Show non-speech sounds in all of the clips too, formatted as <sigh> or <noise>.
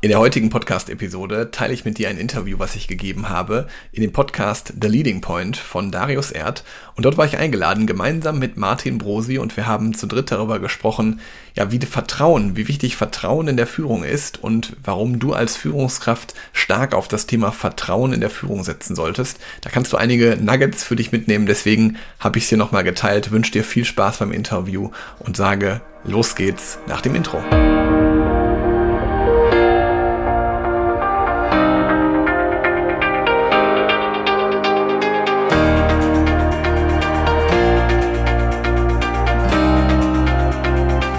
In der heutigen Podcast-Episode teile ich mit dir ein Interview, was ich gegeben habe, in dem Podcast The Leading Point von Darius Erd. Und dort war ich eingeladen, gemeinsam mit Martin Brosi, und wir haben zu dritt darüber gesprochen, ja, wie Vertrauen, wie wichtig Vertrauen in der Führung ist und warum du als Führungskraft stark auf das Thema Vertrauen in der Führung setzen solltest. Da kannst du einige Nuggets für dich mitnehmen, deswegen habe ich es hier nochmal geteilt. Wünsche dir viel Spaß beim Interview und sage, los geht's nach dem Intro.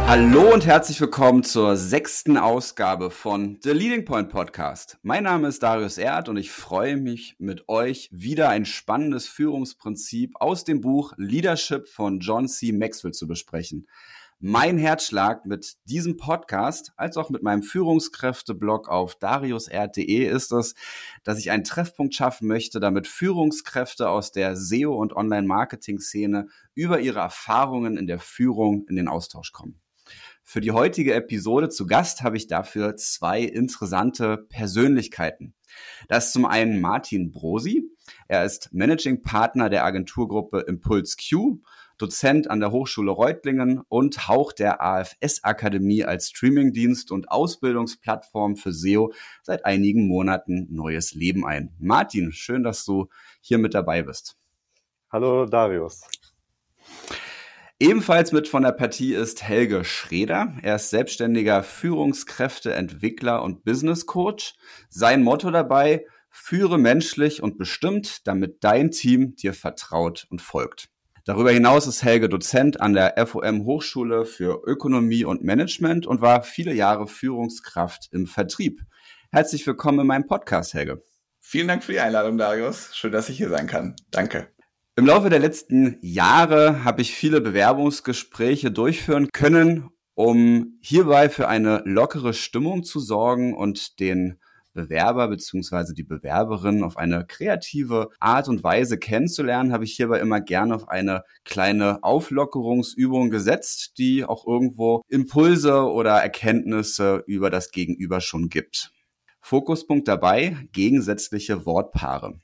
Hallo und herzlich willkommen zur sechsten Ausgabe von The Leading Point Podcast. Mein Name ist Darius Erd und ich freue mich mit euch wieder ein spannendes Führungsprinzip aus dem Buch Leadership von John C. Maxwell zu besprechen. Mein Herzschlag mit diesem Podcast als auch mit meinem Führungskräfteblog auf dariusr.de ist es, dass ich einen Treffpunkt schaffen möchte, damit Führungskräfte aus der SEO und Online-Marketing-Szene über ihre Erfahrungen in der Führung in den Austausch kommen. Für die heutige Episode zu Gast habe ich dafür zwei interessante Persönlichkeiten. Das ist zum einen Martin Brosi. Er ist Managing Partner der Agenturgruppe Impulse Q, Dozent an der Hochschule Reutlingen und Hauch der AFS Akademie als Streamingdienst und Ausbildungsplattform für SEO seit einigen Monaten neues Leben ein. Martin, schön, dass du hier mit dabei bist. Hallo Darius. Ebenfalls mit von der Partie ist Helge Schreder. Er ist selbstständiger Führungskräfteentwickler und Business Coach. Sein Motto dabei, führe menschlich und bestimmt, damit dein Team dir vertraut und folgt. Darüber hinaus ist Helge Dozent an der FOM Hochschule für Ökonomie und Management und war viele Jahre Führungskraft im Vertrieb. Herzlich willkommen in meinem Podcast, Helge. Vielen Dank für die Einladung, Darius. Schön, dass ich hier sein kann. Danke. Im Laufe der letzten Jahre habe ich viele Bewerbungsgespräche durchführen können, um hierbei für eine lockere Stimmung zu sorgen und den Bewerber bzw. die Bewerberin auf eine kreative Art und Weise kennenzulernen, habe ich hierbei immer gerne auf eine kleine Auflockerungsübung gesetzt, die auch irgendwo Impulse oder Erkenntnisse über das Gegenüber schon gibt. Fokuspunkt dabei, gegensätzliche Wortpaare.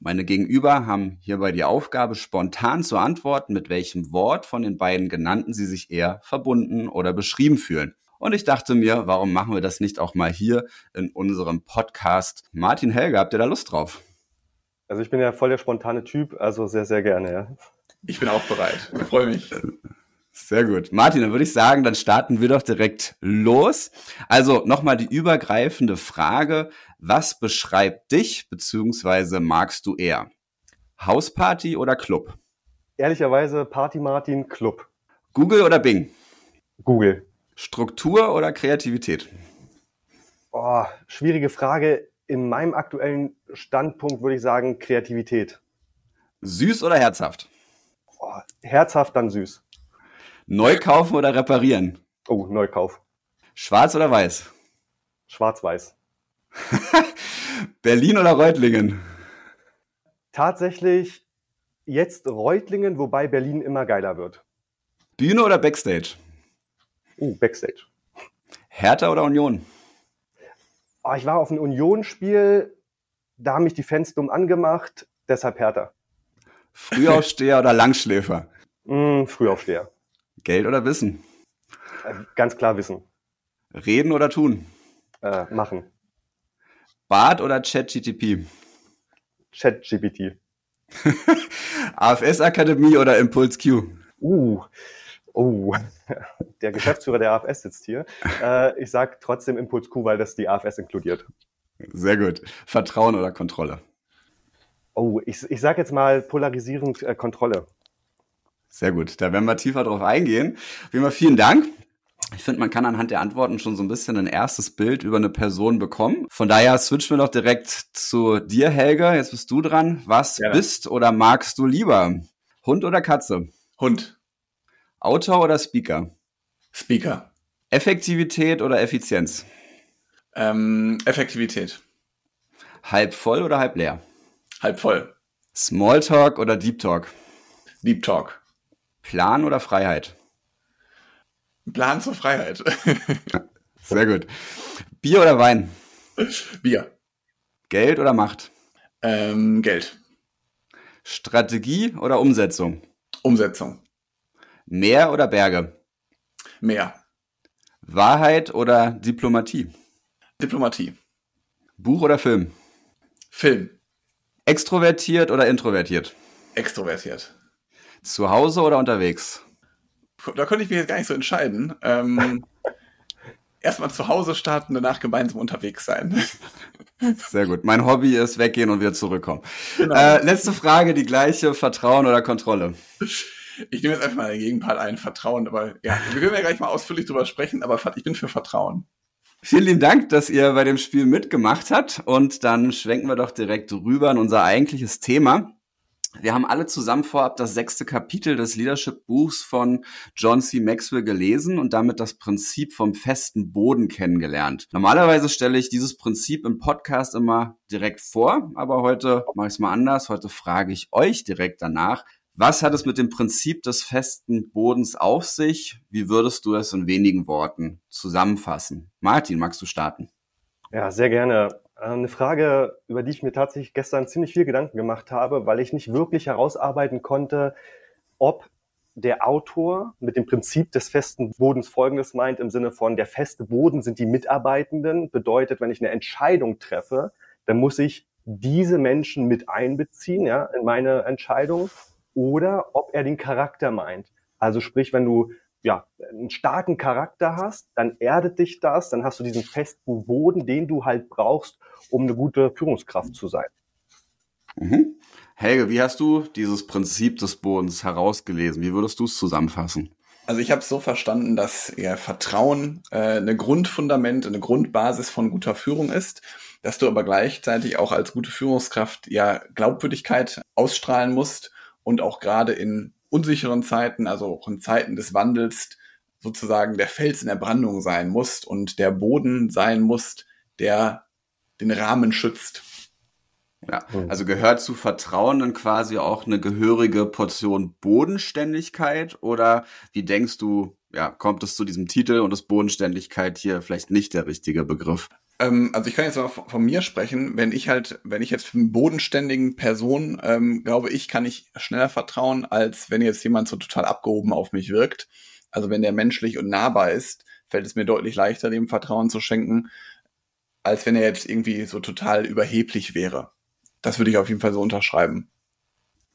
Meine Gegenüber haben hierbei die Aufgabe, spontan zu antworten, mit welchem Wort von den beiden genannten sie sich eher verbunden oder beschrieben fühlen. Und ich dachte mir, warum machen wir das nicht auch mal hier in unserem Podcast? Martin Helge, habt ihr da Lust drauf? Also ich bin ja voll der spontane Typ, also sehr, sehr gerne, ja. Ich bin auch bereit. Ich freue mich. Sehr gut. Martin, dann würde ich sagen, dann starten wir doch direkt los. Also nochmal die übergreifende Frage. Was beschreibt dich beziehungsweise magst du eher? Hausparty oder Club? Ehrlicherweise Party Martin Club. Google oder Bing? Google. Struktur oder Kreativität? Oh, schwierige Frage. In meinem aktuellen Standpunkt würde ich sagen Kreativität. Süß oder herzhaft? Oh, herzhaft, dann süß. Neu kaufen oder reparieren? Oh, Neukauf. Schwarz oder weiß? Schwarz-weiß. <laughs> Berlin oder Reutlingen? Tatsächlich jetzt Reutlingen, wobei Berlin immer geiler wird. Bühne oder Backstage? Uh, Backstage. Hertha oder Union? Oh, ich war auf einem Union-Spiel, da haben mich die Fans dumm angemacht, deshalb Hertha. Frühaufsteher oder Langschläfer? Mm, Frühaufsteher. Geld oder Wissen? Äh, ganz klar Wissen. Reden oder tun? Äh, machen. Bart oder ChatGTP? ChatGPT. AFS <laughs> Akademie oder Impuls Q? Uh, oh, <laughs> der Geschäftsführer der AFS sitzt hier. Äh, ich sage trotzdem Impuls Q, weil das die AFS inkludiert. Sehr gut. Vertrauen oder Kontrolle? Oh, ich, ich sage jetzt mal polarisierend äh, Kontrolle. Sehr gut. Da werden wir tiefer drauf eingehen. Wie immer vielen Dank. Ich finde, man kann anhand der Antworten schon so ein bisschen ein erstes Bild über eine Person bekommen. Von daher switchen wir doch direkt zu dir, Helge. Jetzt bist du dran. Was ja. bist oder magst du lieber? Hund oder Katze? Hund. Autor oder Speaker? Speaker. Effektivität oder Effizienz? Ähm, Effektivität. Halb voll oder halb leer? Halb voll. Smalltalk oder Deep Talk? Deep Talk. Plan oder Freiheit? Plan zur Freiheit. <laughs> Sehr gut. Bier oder Wein? Bier. Geld oder Macht? Ähm, Geld. Strategie oder Umsetzung? Umsetzung. Meer oder Berge? Meer. Wahrheit oder Diplomatie? Diplomatie. Buch oder Film? Film. Extrovertiert oder introvertiert? Extrovertiert. Zu Hause oder unterwegs? Da könnte ich mich jetzt gar nicht so entscheiden. Ähm, <laughs> Erstmal zu Hause starten, danach gemeinsam unterwegs sein. <laughs> Sehr gut. Mein Hobby ist weggehen und wieder zurückkommen. Genau. Äh, letzte Frage, die gleiche. Vertrauen oder Kontrolle? Ich nehme jetzt einfach mal den Gegenpart ein, Vertrauen. Aber ja, wir können ja gleich mal ausführlich drüber sprechen, aber ich bin für Vertrauen. Vielen lieben Dank, dass ihr bei dem Spiel mitgemacht habt. Und dann schwenken wir doch direkt rüber in unser eigentliches Thema. Wir haben alle zusammen vorab das sechste Kapitel des Leadership-Buchs von John C. Maxwell gelesen und damit das Prinzip vom festen Boden kennengelernt. Normalerweise stelle ich dieses Prinzip im Podcast immer direkt vor, aber heute mache ich es mal anders. Heute frage ich euch direkt danach, was hat es mit dem Prinzip des festen Bodens auf sich? Wie würdest du es in wenigen Worten zusammenfassen? Martin, magst du starten? Ja, sehr gerne. Äh, eine Frage, über die ich mir tatsächlich gestern ziemlich viel Gedanken gemacht habe, weil ich nicht wirklich herausarbeiten konnte, ob der Autor mit dem Prinzip des festen Bodens Folgendes meint, im Sinne von, der feste Boden sind die Mitarbeitenden, bedeutet, wenn ich eine Entscheidung treffe, dann muss ich diese Menschen mit einbeziehen, ja, in meine Entscheidung, oder ob er den Charakter meint. Also sprich, wenn du ja, einen starken Charakter hast, dann erdet dich das, dann hast du diesen festen Boden, den du halt brauchst, um eine gute Führungskraft zu sein. Mhm. Helge, wie hast du dieses Prinzip des Bodens herausgelesen? Wie würdest du es zusammenfassen? Also ich habe es so verstanden, dass ja, Vertrauen äh, eine Grundfundament, eine Grundbasis von guter Führung ist, dass du aber gleichzeitig auch als gute Führungskraft ja Glaubwürdigkeit ausstrahlen musst und auch gerade in unsicheren Zeiten, also auch in Zeiten des Wandels, sozusagen der Fels in der Brandung sein muss und der Boden sein muss, der den Rahmen schützt. Ja, also gehört zu Vertrauen dann quasi auch eine gehörige Portion Bodenständigkeit oder wie denkst du, ja, kommt es zu diesem Titel und ist Bodenständigkeit hier vielleicht nicht der richtige Begriff? Ähm, also ich kann jetzt mal von mir sprechen, wenn ich halt, wenn ich jetzt einen bodenständigen Person, ähm, glaube ich, kann ich schneller vertrauen, als wenn jetzt jemand so total abgehoben auf mich wirkt. Also wenn der menschlich und nahbar ist, fällt es mir deutlich leichter, dem Vertrauen zu schenken, als wenn er jetzt irgendwie so total überheblich wäre. Das würde ich auf jeden Fall so unterschreiben.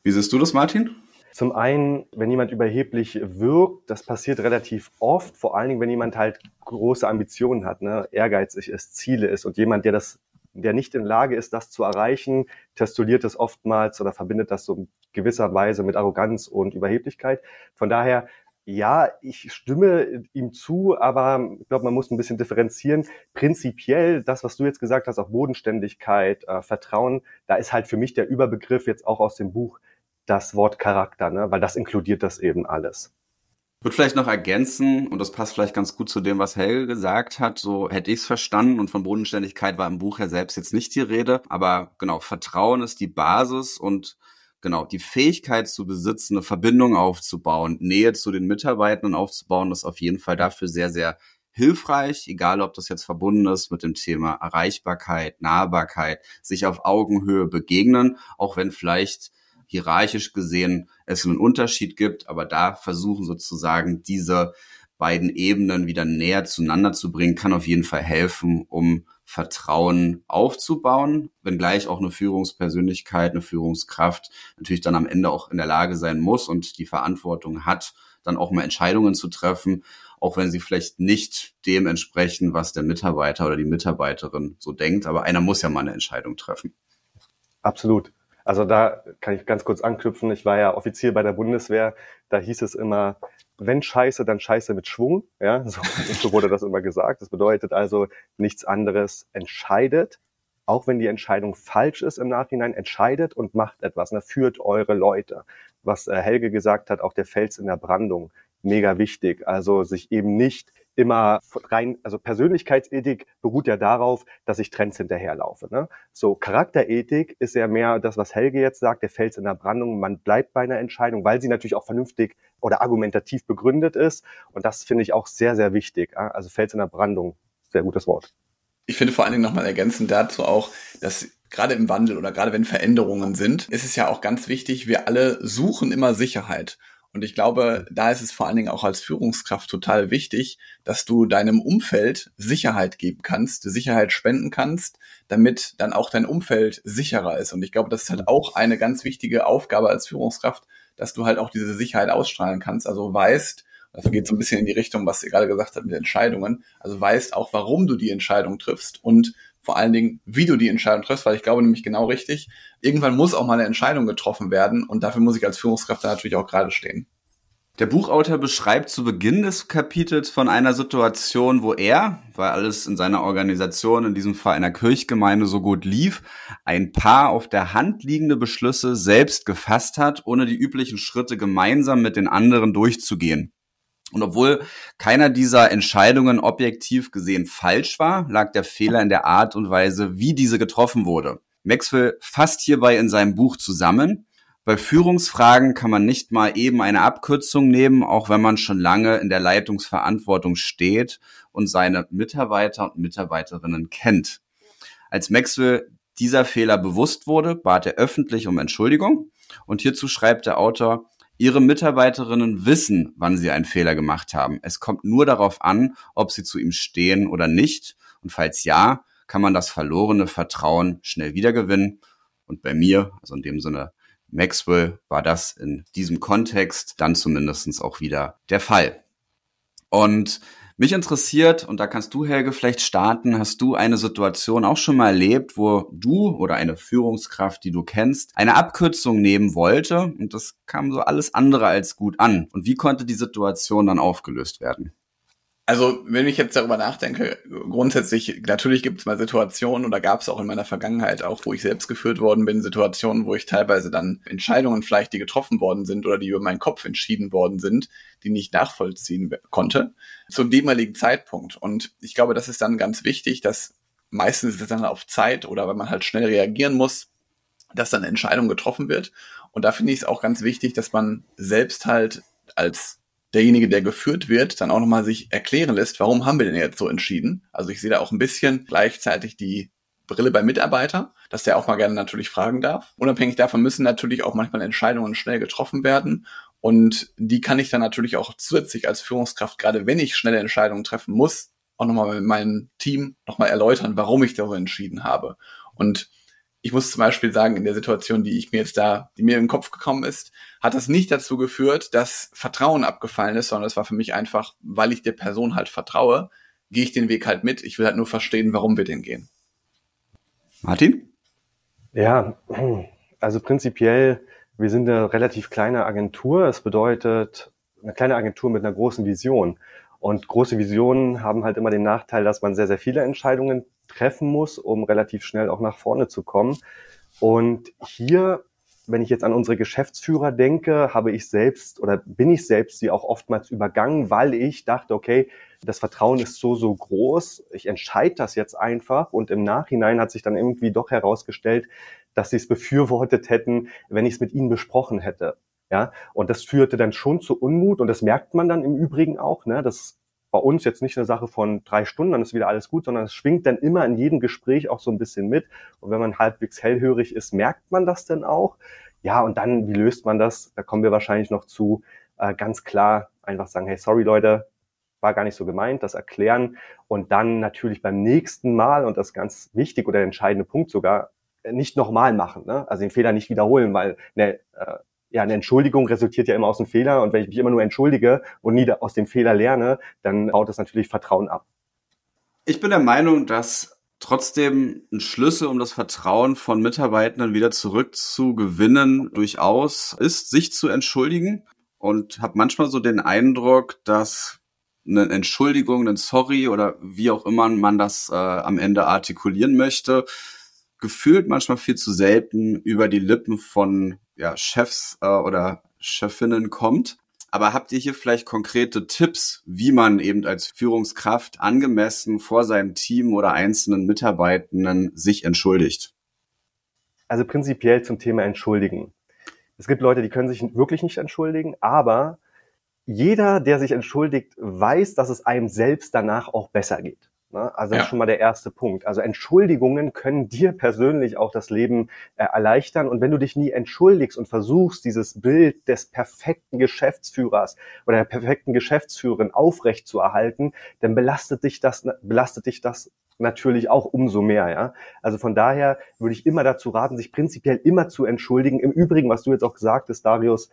Wie siehst du das, Martin? Zum einen, wenn jemand überheblich wirkt, das passiert relativ oft, vor allen Dingen, wenn jemand halt große Ambitionen hat, ne, ehrgeizig ist, Ziele ist und jemand, der das, der nicht in Lage ist, das zu erreichen, testuliert das oftmals oder verbindet das so in gewisser Weise mit Arroganz und Überheblichkeit. Von daher, ja, ich stimme ihm zu, aber ich glaube, man muss ein bisschen differenzieren. Prinzipiell, das, was du jetzt gesagt hast, auch Bodenständigkeit, äh, Vertrauen, da ist halt für mich der Überbegriff jetzt auch aus dem Buch das Wort Charakter, ne? weil das inkludiert das eben alles. Ich würde vielleicht noch ergänzen, und das passt vielleicht ganz gut zu dem, was Helge gesagt hat, so hätte ich es verstanden und von Bodenständigkeit war im Buch ja selbst jetzt nicht die Rede, aber genau, Vertrauen ist die Basis und genau, die Fähigkeit zu besitzen, eine Verbindung aufzubauen, Nähe zu den Mitarbeitern aufzubauen, ist auf jeden Fall dafür sehr, sehr hilfreich, egal ob das jetzt verbunden ist mit dem Thema Erreichbarkeit, Nahbarkeit, sich auf Augenhöhe begegnen, auch wenn vielleicht hierarchisch gesehen es einen Unterschied gibt, aber da versuchen sozusagen diese beiden Ebenen wieder näher zueinander zu bringen, kann auf jeden Fall helfen, um Vertrauen aufzubauen, wenngleich auch eine Führungspersönlichkeit, eine Führungskraft natürlich dann am Ende auch in der Lage sein muss und die Verantwortung hat, dann auch mal Entscheidungen zu treffen, auch wenn sie vielleicht nicht dem entsprechen, was der Mitarbeiter oder die Mitarbeiterin so denkt. Aber einer muss ja mal eine Entscheidung treffen. Absolut. Also da kann ich ganz kurz anknüpfen. Ich war ja Offizier bei der Bundeswehr. Da hieß es immer, wenn Scheiße, dann Scheiße mit Schwung. Ja, <laughs> so, so wurde das immer gesagt. Das bedeutet also nichts anderes. Entscheidet, auch wenn die Entscheidung falsch ist im Nachhinein, entscheidet und macht etwas. Ne, führt eure Leute. Was äh, Helge gesagt hat, auch der Fels in der Brandung, mega wichtig. Also sich eben nicht immer rein, also Persönlichkeitsethik beruht ja darauf, dass ich Trends hinterherlaufe. Ne? So Charakterethik ist ja mehr das, was Helge jetzt sagt, der Fels in der Brandung, man bleibt bei einer Entscheidung, weil sie natürlich auch vernünftig oder argumentativ begründet ist. Und das finde ich auch sehr, sehr wichtig. Also Fels in der Brandung, sehr gutes Wort. Ich finde vor allen Dingen nochmal ergänzend dazu auch, dass gerade im Wandel oder gerade wenn Veränderungen sind, ist es ja auch ganz wichtig, wir alle suchen immer Sicherheit. Und ich glaube, da ist es vor allen Dingen auch als Führungskraft total wichtig, dass du deinem Umfeld Sicherheit geben kannst, Sicherheit spenden kannst, damit dann auch dein Umfeld sicherer ist. Und ich glaube, das ist halt auch eine ganz wichtige Aufgabe als Führungskraft, dass du halt auch diese Sicherheit ausstrahlen kannst. Also weißt, das geht so ein bisschen in die Richtung, was ihr gerade gesagt habt mit Entscheidungen. Also weißt auch, warum du die Entscheidung triffst und vor allen Dingen, wie du die Entscheidung triffst, weil ich glaube nämlich genau richtig, irgendwann muss auch mal eine Entscheidung getroffen werden und dafür muss ich als Führungskraft da natürlich auch gerade stehen. Der Buchautor beschreibt zu Beginn des Kapitels von einer Situation, wo er, weil alles in seiner Organisation, in diesem Fall einer Kirchgemeinde, so gut lief, ein paar auf der Hand liegende Beschlüsse selbst gefasst hat, ohne die üblichen Schritte gemeinsam mit den anderen durchzugehen. Und obwohl keiner dieser Entscheidungen objektiv gesehen falsch war, lag der Fehler in der Art und Weise, wie diese getroffen wurde. Maxwell fasst hierbei in seinem Buch zusammen, bei Führungsfragen kann man nicht mal eben eine Abkürzung nehmen, auch wenn man schon lange in der Leitungsverantwortung steht und seine Mitarbeiter und Mitarbeiterinnen kennt. Als Maxwell dieser Fehler bewusst wurde, bat er öffentlich um Entschuldigung und hierzu schreibt der Autor, Ihre Mitarbeiterinnen wissen, wann sie einen Fehler gemacht haben. Es kommt nur darauf an, ob sie zu ihm stehen oder nicht. Und falls ja, kann man das verlorene Vertrauen schnell wiedergewinnen. Und bei mir, also in dem Sinne Maxwell, war das in diesem Kontext dann zumindestens auch wieder der Fall. Und mich interessiert, und da kannst du, Helge, vielleicht starten, hast du eine Situation auch schon mal erlebt, wo du oder eine Führungskraft, die du kennst, eine Abkürzung nehmen wollte und das kam so alles andere als gut an. Und wie konnte die Situation dann aufgelöst werden? Also, wenn ich jetzt darüber nachdenke, grundsätzlich, natürlich gibt es mal Situationen oder gab es auch in meiner Vergangenheit auch, wo ich selbst geführt worden bin, Situationen, wo ich teilweise dann Entscheidungen vielleicht, die getroffen worden sind oder die über meinen Kopf entschieden worden sind, die nicht nachvollziehen konnte, zum damaligen Zeitpunkt. Und ich glaube, das ist dann ganz wichtig, dass meistens ist es dann auf Zeit oder wenn man halt schnell reagieren muss, dass dann eine Entscheidung getroffen wird. Und da finde ich es auch ganz wichtig, dass man selbst halt als derjenige, der geführt wird, dann auch nochmal sich erklären lässt, warum haben wir denn jetzt so entschieden? Also ich sehe da auch ein bisschen gleichzeitig die Brille beim Mitarbeiter, dass der auch mal gerne natürlich fragen darf. Unabhängig davon müssen natürlich auch manchmal Entscheidungen schnell getroffen werden. Und die kann ich dann natürlich auch zusätzlich als Führungskraft, gerade wenn ich schnelle Entscheidungen treffen muss, auch nochmal mit meinem Team nochmal erläutern, warum ich da so entschieden habe. Und ich muss zum Beispiel sagen, in der Situation, die ich mir jetzt da, die mir im Kopf gekommen ist, hat das nicht dazu geführt, dass Vertrauen abgefallen ist, sondern es war für mich einfach, weil ich der Person halt vertraue, gehe ich den Weg halt mit. Ich will halt nur verstehen, warum wir den gehen. Martin? Ja, also prinzipiell, wir sind eine relativ kleine Agentur. Das bedeutet, eine kleine Agentur mit einer großen Vision. Und große Visionen haben halt immer den Nachteil, dass man sehr, sehr viele Entscheidungen treffen muss, um relativ schnell auch nach vorne zu kommen. Und hier, wenn ich jetzt an unsere Geschäftsführer denke, habe ich selbst oder bin ich selbst sie auch oftmals übergangen, weil ich dachte, okay, das Vertrauen ist so, so groß, ich entscheide das jetzt einfach. Und im Nachhinein hat sich dann irgendwie doch herausgestellt, dass sie es befürwortet hätten, wenn ich es mit ihnen besprochen hätte. Ja, und das führte dann schon zu Unmut und das merkt man dann im Übrigen auch. Ne? Das bei uns jetzt nicht eine Sache von drei Stunden, dann ist wieder alles gut, sondern es schwingt dann immer in jedem Gespräch auch so ein bisschen mit. Und wenn man halbwegs hellhörig ist, merkt man das dann auch. Ja, und dann, wie löst man das? Da kommen wir wahrscheinlich noch zu, äh, ganz klar einfach sagen, hey, sorry Leute, war gar nicht so gemeint, das erklären und dann natürlich beim nächsten Mal und das ganz wichtig oder entscheidende Punkt sogar, nicht nochmal machen, ne? also den Fehler nicht wiederholen, weil ne, äh, ja, eine Entschuldigung resultiert ja immer aus einem Fehler und wenn ich mich immer nur entschuldige und nie aus dem Fehler lerne, dann baut das natürlich Vertrauen ab. Ich bin der Meinung, dass trotzdem ein Schlüssel, um das Vertrauen von Mitarbeitenden wieder zurückzugewinnen, durchaus ist, sich zu entschuldigen und habe manchmal so den Eindruck, dass eine Entschuldigung, ein Sorry oder wie auch immer man das äh, am Ende artikulieren möchte, gefühlt manchmal viel zu selten über die Lippen von ja, Chefs äh, oder Chefinnen kommt. Aber habt ihr hier vielleicht konkrete Tipps, wie man eben als Führungskraft angemessen vor seinem Team oder einzelnen Mitarbeitenden sich entschuldigt? Also prinzipiell zum Thema Entschuldigen. Es gibt Leute, die können sich wirklich nicht entschuldigen, aber jeder, der sich entschuldigt, weiß, dass es einem selbst danach auch besser geht. Ne? Also das ja. ist schon mal der erste Punkt. Also Entschuldigungen können <laughs> dir persönlich auch das Leben äh, erleichtern. Und wenn du dich nie entschuldigst und versuchst, dieses Bild des perfekten Geschäftsführers oder der perfekten Geschäftsführerin aufrecht zu erhalten, dann belastet dich das, belastet dich das natürlich auch umso mehr, ja. Also von daher würde ich immer dazu raten, sich prinzipiell immer zu entschuldigen. Im Übrigen, was du jetzt auch gesagt hast, Darius,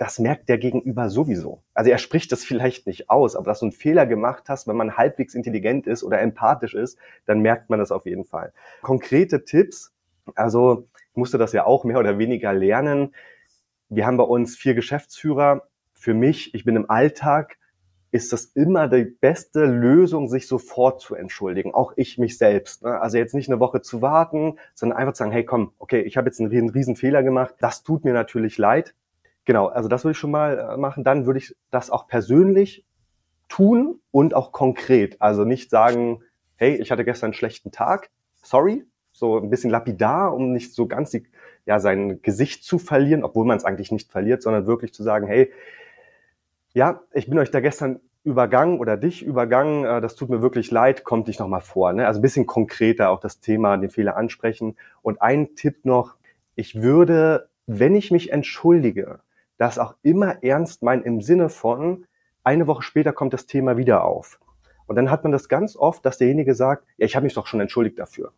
das merkt der Gegenüber sowieso. Also er spricht das vielleicht nicht aus, aber dass du einen Fehler gemacht hast, wenn man halbwegs intelligent ist oder empathisch ist, dann merkt man das auf jeden Fall. Konkrete Tipps, also ich musste das ja auch mehr oder weniger lernen. Wir haben bei uns vier Geschäftsführer. Für mich, ich bin im Alltag, ist das immer die beste Lösung, sich sofort zu entschuldigen. Auch ich mich selbst. Ne? Also jetzt nicht eine Woche zu warten, sondern einfach zu sagen, hey komm, okay, ich habe jetzt einen riesen Fehler gemacht. Das tut mir natürlich leid Genau, also das würde ich schon mal äh, machen. Dann würde ich das auch persönlich tun und auch konkret. Also nicht sagen, hey, ich hatte gestern einen schlechten Tag, sorry, so ein bisschen lapidar, um nicht so ganz die, ja, sein Gesicht zu verlieren, obwohl man es eigentlich nicht verliert, sondern wirklich zu sagen, hey, ja, ich bin euch da gestern übergangen oder dich übergangen, äh, das tut mir wirklich leid, kommt dich nochmal vor. Ne? Also ein bisschen konkreter auch das Thema, den Fehler ansprechen. Und ein Tipp noch, ich würde, wenn ich mich entschuldige, das auch immer ernst meinen im Sinne von, eine Woche später kommt das Thema wieder auf. Und dann hat man das ganz oft, dass derjenige sagt, ja, ich habe mich doch schon entschuldigt dafür.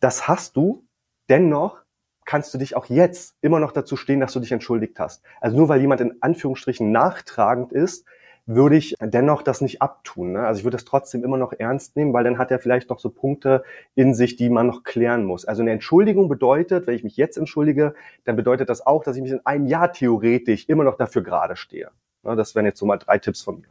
Das hast du, dennoch kannst du dich auch jetzt immer noch dazu stehen, dass du dich entschuldigt hast. Also nur weil jemand in Anführungsstrichen nachtragend ist, würde ich dennoch das nicht abtun. Ne? Also ich würde das trotzdem immer noch ernst nehmen, weil dann hat er vielleicht noch so Punkte in sich, die man noch klären muss. Also eine Entschuldigung bedeutet, wenn ich mich jetzt entschuldige, dann bedeutet das auch, dass ich mich in einem Jahr theoretisch immer noch dafür gerade stehe. Ne? Das wären jetzt so mal drei Tipps von mir.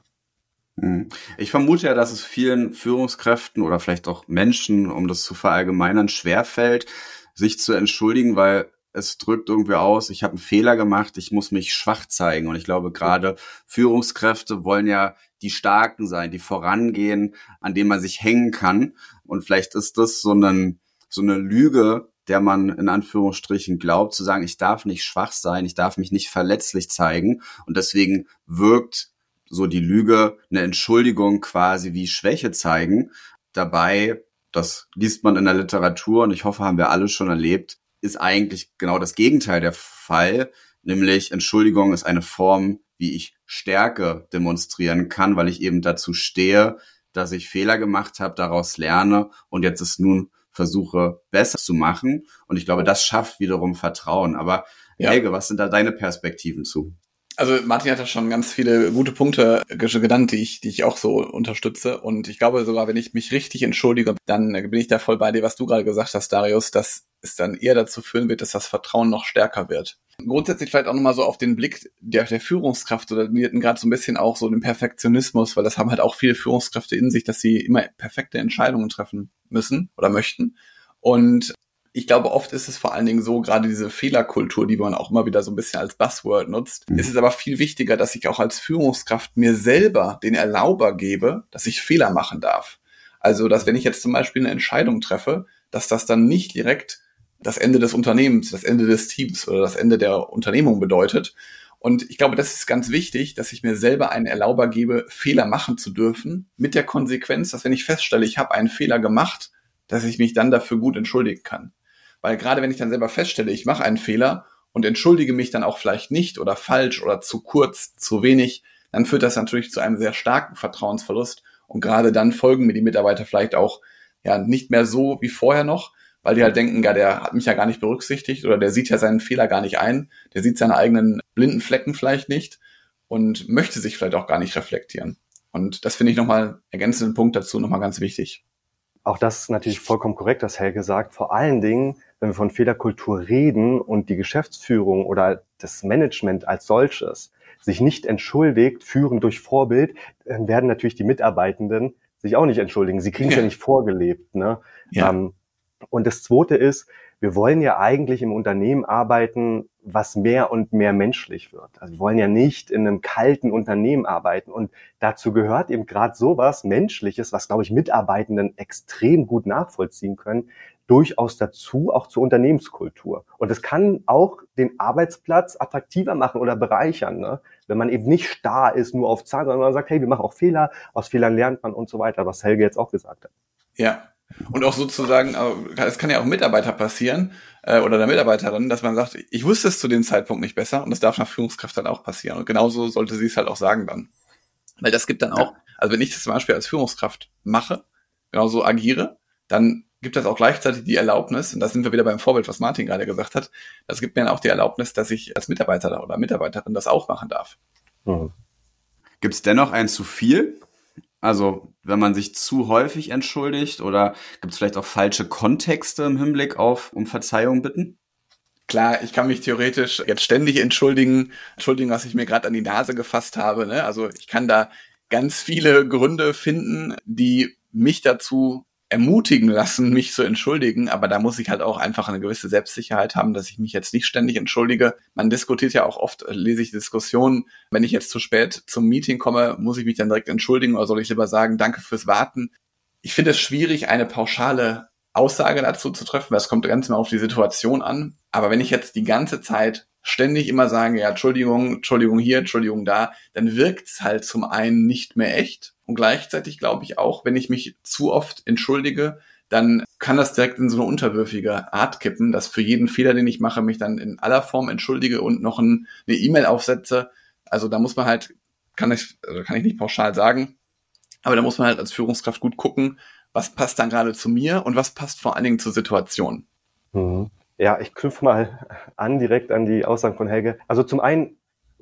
Hm. Ich vermute ja, dass es vielen Führungskräften oder vielleicht auch Menschen, um das zu verallgemeinern, schwerfällt, sich zu entschuldigen, weil es drückt irgendwie aus, ich habe einen Fehler gemacht, ich muss mich schwach zeigen. Und ich glaube, gerade Führungskräfte wollen ja die Starken sein, die vorangehen, an denen man sich hängen kann. Und vielleicht ist das so, eine so eine Lüge, der man in Anführungsstrichen glaubt, zu sagen, ich darf nicht schwach sein, ich darf mich nicht verletzlich zeigen. Und deswegen wirkt so die Lüge, eine Entschuldigung quasi wie Schwäche zeigen. Dabei, das liest man in der Literatur und ich hoffe, haben wir alle schon erlebt, ist eigentlich genau das Gegenteil der Fall, nämlich Entschuldigung ist eine Form, wie ich Stärke demonstrieren kann, weil ich eben dazu stehe, dass ich Fehler gemacht habe, daraus lerne und jetzt es nun versuche besser zu machen. Und ich glaube, das schafft wiederum Vertrauen. Aber ja. Helge, was sind da deine Perspektiven zu? Also Martin hat ja schon ganz viele gute Punkte genannt, die ich, die ich auch so unterstütze. Und ich glaube sogar, wenn ich mich richtig entschuldige, dann bin ich da voll bei dir, was du gerade gesagt hast, Darius, dass es dann eher dazu führen wird, dass das Vertrauen noch stärker wird. Grundsätzlich vielleicht auch nochmal so auf den Blick der, der Führungskraft oder wir hatten gerade so ein bisschen auch so den Perfektionismus, weil das haben halt auch viele Führungskräfte in sich, dass sie immer perfekte Entscheidungen treffen müssen oder möchten. Und ich glaube, oft ist es vor allen Dingen so, gerade diese Fehlerkultur, die man auch immer wieder so ein bisschen als Buzzword nutzt, mhm. ist es aber viel wichtiger, dass ich auch als Führungskraft mir selber den Erlauber gebe, dass ich Fehler machen darf. Also, dass wenn ich jetzt zum Beispiel eine Entscheidung treffe, dass das dann nicht direkt das Ende des Unternehmens, das Ende des Teams oder das Ende der Unternehmung bedeutet. Und ich glaube, das ist ganz wichtig, dass ich mir selber einen Erlauber gebe, Fehler machen zu dürfen, mit der Konsequenz, dass wenn ich feststelle, ich habe einen Fehler gemacht, dass ich mich dann dafür gut entschuldigen kann. Weil gerade wenn ich dann selber feststelle, ich mache einen Fehler und entschuldige mich dann auch vielleicht nicht oder falsch oder zu kurz, zu wenig, dann führt das natürlich zu einem sehr starken Vertrauensverlust. Und gerade dann folgen mir die Mitarbeiter vielleicht auch ja nicht mehr so wie vorher noch, weil die halt denken, ja, der hat mich ja gar nicht berücksichtigt oder der sieht ja seinen Fehler gar nicht ein, der sieht seine eigenen blinden Flecken vielleicht nicht und möchte sich vielleicht auch gar nicht reflektieren. Und das finde ich nochmal ergänzenden Punkt dazu nochmal ganz wichtig. Auch das ist natürlich vollkommen korrekt, was Helge sagt. Vor allen Dingen, wenn wir von Fehlerkultur reden und die Geschäftsführung oder das Management als solches sich nicht entschuldigt, führen durch Vorbild, dann werden natürlich die Mitarbeitenden sich auch nicht entschuldigen. Sie kriegen es ja. ja. nicht vorgelebt. Ne? Ja. Ähm, und das Zweite ist, wir wollen ja eigentlich im Unternehmen arbeiten, was mehr und mehr menschlich wird. Also wir wollen ja nicht in einem kalten Unternehmen arbeiten. Und dazu gehört eben gerade sowas Menschliches, was, glaube ich, Mitarbeitenden extrem gut nachvollziehen können, durchaus dazu, auch zur Unternehmenskultur. Und es kann auch den Arbeitsplatz attraktiver machen oder bereichern, ne? wenn man eben nicht starr ist, nur auf Zahlen, sondern man sagt, hey, wir machen auch Fehler, aus Fehlern lernt man und so weiter, was Helge jetzt auch gesagt hat. Ja, und auch sozusagen, es kann ja auch Mitarbeiter passieren äh, oder der Mitarbeiterin, dass man sagt, ich wusste es zu dem Zeitpunkt nicht besser und das darf nach Führungskraft dann auch passieren. Und genauso sollte sie es halt auch sagen dann. Weil das gibt dann auch, also wenn ich das zum Beispiel als Führungskraft mache, genauso agiere, dann gibt das auch gleichzeitig die Erlaubnis, und da sind wir wieder beim Vorbild, was Martin gerade gesagt hat, das gibt mir dann auch die Erlaubnis, dass ich als Mitarbeiter oder Mitarbeiterin das auch machen darf. Mhm. Gibt es dennoch ein zu viel? Also wenn man sich zu häufig entschuldigt oder gibt es vielleicht auch falsche Kontexte im Hinblick auf um Verzeihung bitten? Klar, ich kann mich theoretisch jetzt ständig entschuldigen, entschuldigen, was ich mir gerade an die Nase gefasst habe. Ne? Also ich kann da ganz viele Gründe finden, die mich dazu ermutigen lassen, mich zu entschuldigen, aber da muss ich halt auch einfach eine gewisse Selbstsicherheit haben, dass ich mich jetzt nicht ständig entschuldige. Man diskutiert ja auch oft, äh, lese ich Diskussionen, wenn ich jetzt zu spät zum Meeting komme, muss ich mich dann direkt entschuldigen oder soll ich lieber sagen, danke fürs Warten. Ich finde es schwierig, eine pauschale Aussage dazu zu treffen, weil es kommt ganz mal auf die Situation an. Aber wenn ich jetzt die ganze Zeit ständig immer sage, ja, Entschuldigung, Entschuldigung hier, Entschuldigung da, dann wirkt es halt zum einen nicht mehr echt und gleichzeitig glaube ich auch, wenn ich mich zu oft entschuldige, dann kann das direkt in so eine unterwürfige Art kippen, dass für jeden Fehler, den ich mache, mich dann in aller Form entschuldige und noch ein, eine E-Mail aufsetze. Also da muss man halt, kann ich, also kann ich nicht pauschal sagen, aber da muss man halt als Führungskraft gut gucken, was passt dann gerade zu mir und was passt vor allen Dingen zur Situation. Mhm. Ja, ich knüpfe mal an direkt an die Aussagen von Helge. Also zum einen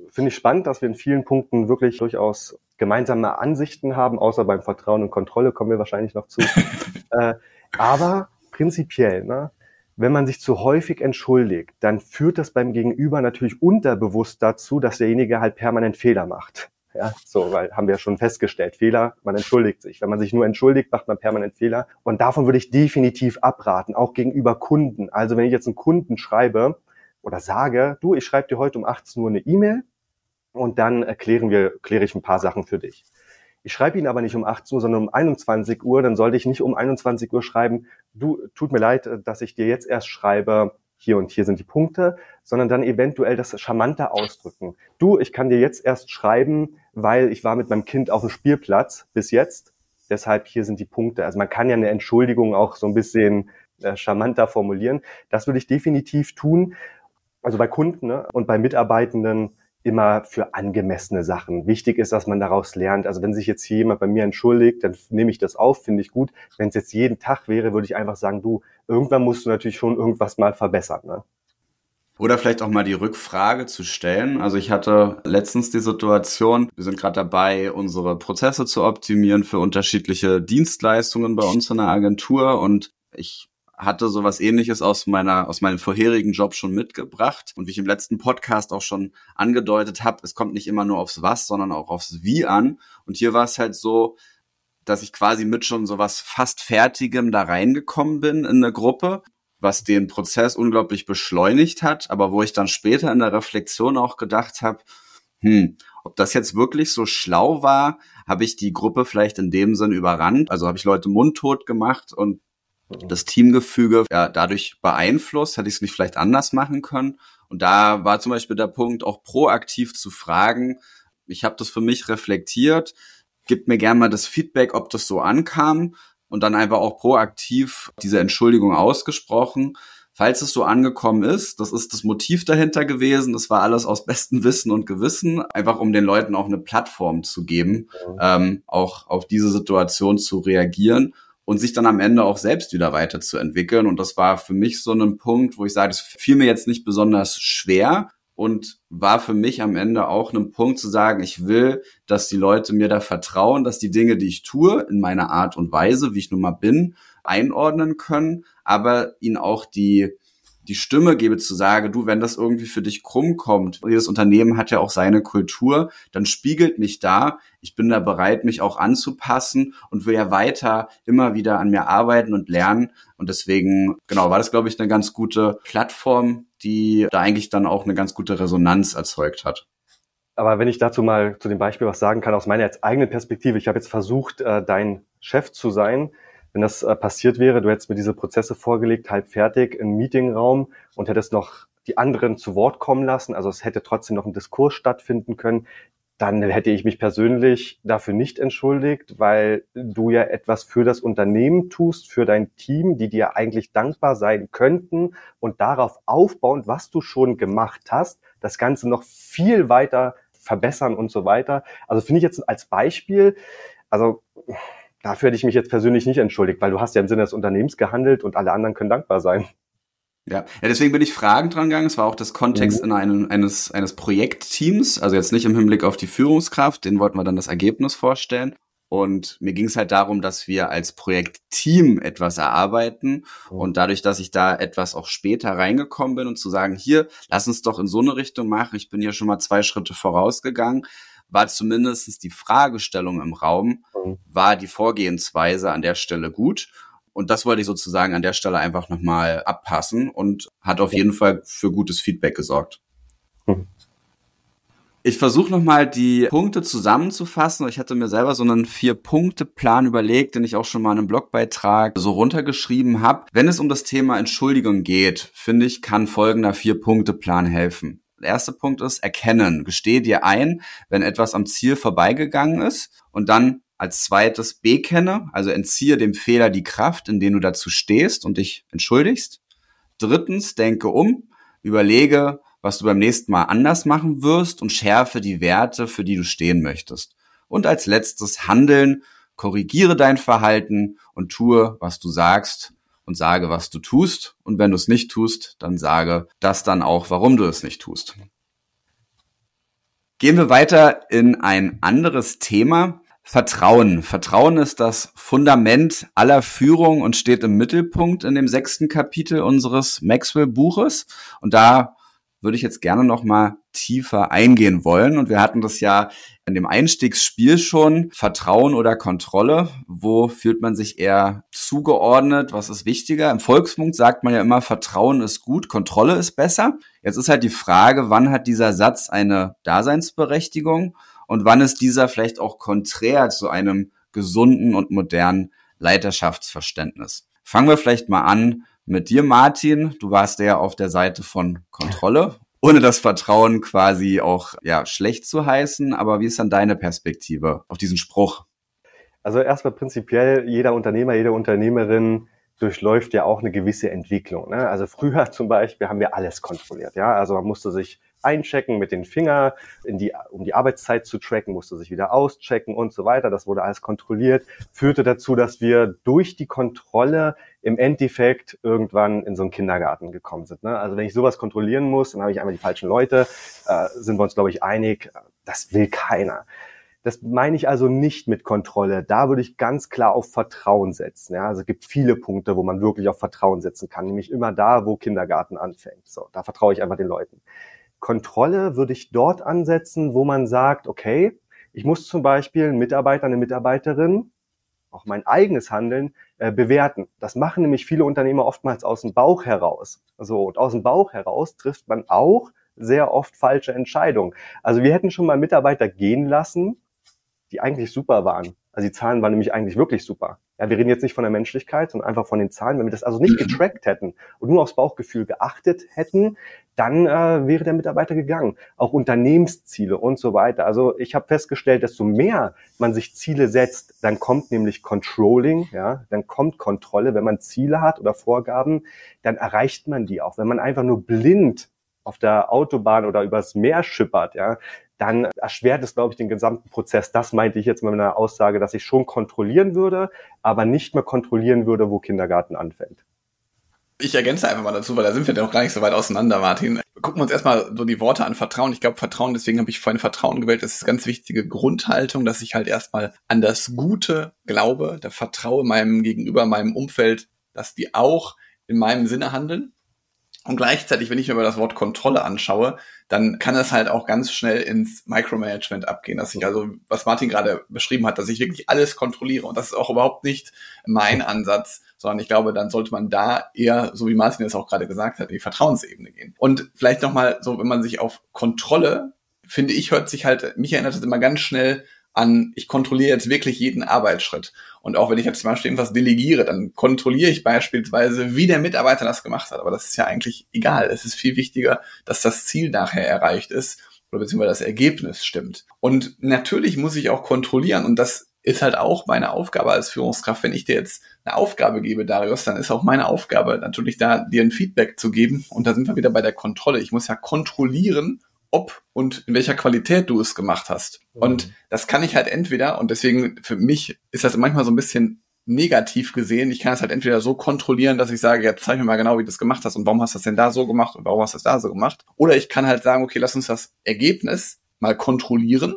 finde ich spannend, dass wir in vielen Punkten wirklich durchaus gemeinsame Ansichten haben, außer beim Vertrauen und Kontrolle kommen wir wahrscheinlich noch zu. <laughs> äh, aber prinzipiell, ne, wenn man sich zu häufig entschuldigt, dann führt das beim Gegenüber natürlich unterbewusst dazu, dass derjenige halt permanent Fehler macht. Ja, so, weil haben wir schon festgestellt, Fehler, man entschuldigt sich. Wenn man sich nur entschuldigt, macht man permanent Fehler. Und davon würde ich definitiv abraten, auch gegenüber Kunden. Also wenn ich jetzt einen Kunden schreibe oder sage, du, ich schreibe dir heute um 18 Uhr eine E-Mail, und dann erklären wir, kläre ich ein paar Sachen für dich. Ich schreibe ihn aber nicht um 18 Uhr, sondern um 21 Uhr. Dann sollte ich nicht um 21 Uhr schreiben, du, tut mir leid, dass ich dir jetzt erst schreibe, hier und hier sind die Punkte, sondern dann eventuell das charmanter ausdrücken. Du, ich kann dir jetzt erst schreiben, weil ich war mit meinem Kind auf dem Spielplatz bis jetzt. Deshalb hier sind die Punkte. Also man kann ja eine Entschuldigung auch so ein bisschen äh, charmanter formulieren. Das würde ich definitiv tun. Also bei Kunden ne, und bei Mitarbeitenden immer für angemessene Sachen. Wichtig ist, dass man daraus lernt. Also wenn sich jetzt hier jemand bei mir entschuldigt, dann nehme ich das auf, finde ich gut. Wenn es jetzt jeden Tag wäre, würde ich einfach sagen, du, irgendwann musst du natürlich schon irgendwas mal verbessern. Ne? Oder vielleicht auch mal die Rückfrage zu stellen. Also ich hatte letztens die Situation, wir sind gerade dabei, unsere Prozesse zu optimieren für unterschiedliche Dienstleistungen bei uns in der Agentur und ich hatte sowas ähnliches aus meiner, aus meinem vorherigen Job schon mitgebracht. Und wie ich im letzten Podcast auch schon angedeutet habe, es kommt nicht immer nur aufs Was, sondern auch aufs Wie an. Und hier war es halt so, dass ich quasi mit schon sowas fast Fertigem da reingekommen bin in eine Gruppe, was den Prozess unglaublich beschleunigt hat, aber wo ich dann später in der Reflexion auch gedacht habe, hm, ob das jetzt wirklich so schlau war, habe ich die Gruppe vielleicht in dem Sinn überrannt, also habe ich Leute mundtot gemacht und das Teamgefüge ja, dadurch beeinflusst? Hätte ich es nicht vielleicht anders machen können? Und da war zum Beispiel der Punkt, auch proaktiv zu fragen. Ich habe das für mich reflektiert. Gib mir gern mal das Feedback, ob das so ankam. Und dann einfach auch proaktiv diese Entschuldigung ausgesprochen. Falls es so angekommen ist, das ist das Motiv dahinter gewesen. Das war alles aus bestem Wissen und Gewissen, einfach um den Leuten auch eine Plattform zu geben, ähm, auch auf diese Situation zu reagieren und sich dann am Ende auch selbst wieder weiterzuentwickeln. Und das war für mich so ein Punkt, wo ich sage, das fiel mir jetzt nicht besonders schwer und war für mich am Ende auch ein Punkt zu sagen, ich will, dass die Leute mir da vertrauen, dass die Dinge, die ich tue, in meiner Art und Weise, wie ich nun mal bin, einordnen können, aber ihnen auch die die Stimme gebe zu sagen, du, wenn das irgendwie für dich krumm kommt, jedes Unternehmen hat ja auch seine Kultur, dann spiegelt mich da. Ich bin da bereit, mich auch anzupassen und will ja weiter immer wieder an mir arbeiten und lernen. Und deswegen, genau, war das, glaube ich, eine ganz gute Plattform, die da eigentlich dann auch eine ganz gute Resonanz erzeugt hat. Aber wenn ich dazu mal zu dem Beispiel was sagen kann, aus meiner jetzt eigenen Perspektive, ich habe jetzt versucht, äh, dein Chef zu sein. Wenn das äh, passiert wäre, du hättest mir diese Prozesse vorgelegt, halb fertig, im Meetingraum und hättest noch die anderen zu Wort kommen lassen, also es hätte trotzdem noch ein Diskurs stattfinden können, dann hätte ich mich persönlich dafür nicht entschuldigt, weil du ja etwas für das Unternehmen tust, für dein Team, die dir eigentlich dankbar sein könnten und darauf aufbauend, was du schon gemacht hast, das Ganze noch viel weiter verbessern und so weiter. Also finde ich jetzt als Beispiel, also dafür hätte ich mich jetzt persönlich nicht entschuldigt, weil du hast ja im Sinne des Unternehmens gehandelt und alle anderen können dankbar sein. Ja. ja, deswegen bin ich Fragen dran gegangen. Es war auch das Kontext mhm. in einem, eines, eines Projektteams, also jetzt nicht im Hinblick auf die Führungskraft, den wollten wir dann das Ergebnis vorstellen. Und mir ging es halt darum, dass wir als Projektteam etwas erarbeiten. Mhm. Und dadurch, dass ich da etwas auch später reingekommen bin und zu sagen, hier, lass uns doch in so eine Richtung machen, ich bin hier schon mal zwei Schritte vorausgegangen, war zumindest die Fragestellung im Raum, mhm. war die Vorgehensweise an der Stelle gut. Und das wollte ich sozusagen an der Stelle einfach nochmal abpassen und hat auf jeden Fall für gutes Feedback gesorgt. Mhm. Ich versuche nochmal die Punkte zusammenzufassen. Ich hatte mir selber so einen Vier-Punkte-Plan überlegt, den ich auch schon mal in einem Blogbeitrag so runtergeschrieben habe. Wenn es um das Thema Entschuldigung geht, finde ich, kann folgender Vier-Punkte-Plan helfen. Der erste Punkt ist erkennen. Gestehe dir ein, wenn etwas am Ziel vorbeigegangen ist und dann als zweites bekenne, also entziehe dem Fehler die Kraft, in dem du dazu stehst und dich entschuldigst. Drittens, denke um, überlege, was du beim nächsten Mal anders machen wirst und schärfe die Werte, für die du stehen möchtest. Und als letztes handeln, korrigiere dein Verhalten und tue, was du sagst und sage, was du tust. Und wenn du es nicht tust, dann sage das dann auch, warum du es nicht tust. Gehen wir weiter in ein anderes Thema. Vertrauen. Vertrauen ist das Fundament aller Führung und steht im Mittelpunkt in dem sechsten Kapitel unseres Maxwell-Buches. Und da würde ich jetzt gerne noch mal tiefer eingehen wollen. Und wir hatten das ja in dem Einstiegsspiel schon, Vertrauen oder Kontrolle. Wo fühlt man sich eher zugeordnet? Was ist wichtiger? Im Volksmund sagt man ja immer, Vertrauen ist gut, Kontrolle ist besser. Jetzt ist halt die Frage, wann hat dieser Satz eine Daseinsberechtigung und wann ist dieser vielleicht auch konträr zu einem gesunden und modernen Leiterschaftsverständnis? Fangen wir vielleicht mal an mit dir, Martin. Du warst ja auf der Seite von Kontrolle, ohne das Vertrauen quasi auch ja schlecht zu heißen. Aber wie ist dann deine Perspektive auf diesen Spruch? Also erstmal prinzipiell jeder Unternehmer, jede Unternehmerin durchläuft ja auch eine gewisse Entwicklung. Ne? Also früher zum Beispiel haben wir alles kontrolliert. Ja, also man musste sich einchecken mit den Finger, in die, um die Arbeitszeit zu tracken, musste sich wieder auschecken und so weiter. Das wurde alles kontrolliert, führte dazu, dass wir durch die Kontrolle im Endeffekt irgendwann in so einen Kindergarten gekommen sind. Ne? Also wenn ich sowas kontrollieren muss, dann habe ich einmal die falschen Leute, äh, sind wir uns, glaube ich, einig, das will keiner. Das meine ich also nicht mit Kontrolle. Da würde ich ganz klar auf Vertrauen setzen. Ja? Also es gibt viele Punkte, wo man wirklich auf Vertrauen setzen kann, nämlich immer da, wo Kindergarten anfängt. So, da vertraue ich einfach den Leuten. Kontrolle würde ich dort ansetzen, wo man sagt, okay, ich muss zum Beispiel einen Mitarbeiter, eine Mitarbeiterin, auch mein eigenes Handeln äh, bewerten. Das machen nämlich viele Unternehmer oftmals aus dem Bauch heraus. So, und aus dem Bauch heraus trifft man auch sehr oft falsche Entscheidungen. Also wir hätten schon mal Mitarbeiter gehen lassen, die eigentlich super waren. Also die Zahlen waren nämlich eigentlich wirklich super. Ja, wir reden jetzt nicht von der Menschlichkeit, sondern einfach von den Zahlen. Wenn wir das also nicht mhm. getrackt hätten und nur aufs Bauchgefühl geachtet hätten, dann äh, wäre der Mitarbeiter gegangen. Auch Unternehmensziele und so weiter. Also ich habe festgestellt, desto mehr man sich Ziele setzt, dann kommt nämlich Controlling, ja, dann kommt Kontrolle. Wenn man Ziele hat oder Vorgaben, dann erreicht man die auch. Wenn man einfach nur blind auf der Autobahn oder übers Meer schippert, ja, dann erschwert es, glaube ich, den gesamten Prozess. Das meinte ich jetzt mit meiner Aussage, dass ich schon kontrollieren würde, aber nicht mehr kontrollieren würde, wo Kindergarten anfängt. Ich ergänze einfach mal dazu, weil da sind wir noch gar nicht so weit auseinander, Martin. Gucken wir uns erstmal so die Worte an Vertrauen. Ich glaube, Vertrauen, deswegen habe ich vorhin Vertrauen gewählt. Das ist eine ganz wichtige Grundhaltung, dass ich halt erstmal an das Gute glaube, da vertraue meinem Gegenüber, meinem Umfeld, dass die auch in meinem Sinne handeln. Und gleichzeitig, wenn ich mir mal das Wort Kontrolle anschaue, dann kann es halt auch ganz schnell ins Micromanagement abgehen, dass ich also, was Martin gerade beschrieben hat, dass ich wirklich alles kontrolliere. Und das ist auch überhaupt nicht mein Ansatz, sondern ich glaube, dann sollte man da eher, so wie Martin es auch gerade gesagt hat, in die Vertrauensebene gehen. Und vielleicht nochmal so, wenn man sich auf Kontrolle, finde ich, hört sich halt, mich erinnert das immer ganz schnell an, ich kontrolliere jetzt wirklich jeden Arbeitsschritt. Und auch wenn ich jetzt zum Beispiel irgendwas delegiere, dann kontrolliere ich beispielsweise, wie der Mitarbeiter das gemacht hat. Aber das ist ja eigentlich egal. Es ist viel wichtiger, dass das Ziel nachher erreicht ist oder beziehungsweise das Ergebnis stimmt. Und natürlich muss ich auch kontrollieren und das ist halt auch meine Aufgabe als Führungskraft. Wenn ich dir jetzt eine Aufgabe gebe, Darius, dann ist auch meine Aufgabe natürlich da, dir ein Feedback zu geben. Und da sind wir wieder bei der Kontrolle. Ich muss ja kontrollieren, ob und in welcher Qualität du es gemacht hast. Mhm. Und das kann ich halt entweder, und deswegen für mich ist das manchmal so ein bisschen negativ gesehen. Ich kann es halt entweder so kontrollieren, dass ich sage, jetzt zeig mir mal genau, wie du das gemacht hast und warum hast du das denn da so gemacht und warum hast du das da so gemacht. Oder ich kann halt sagen, okay, lass uns das Ergebnis mal kontrollieren.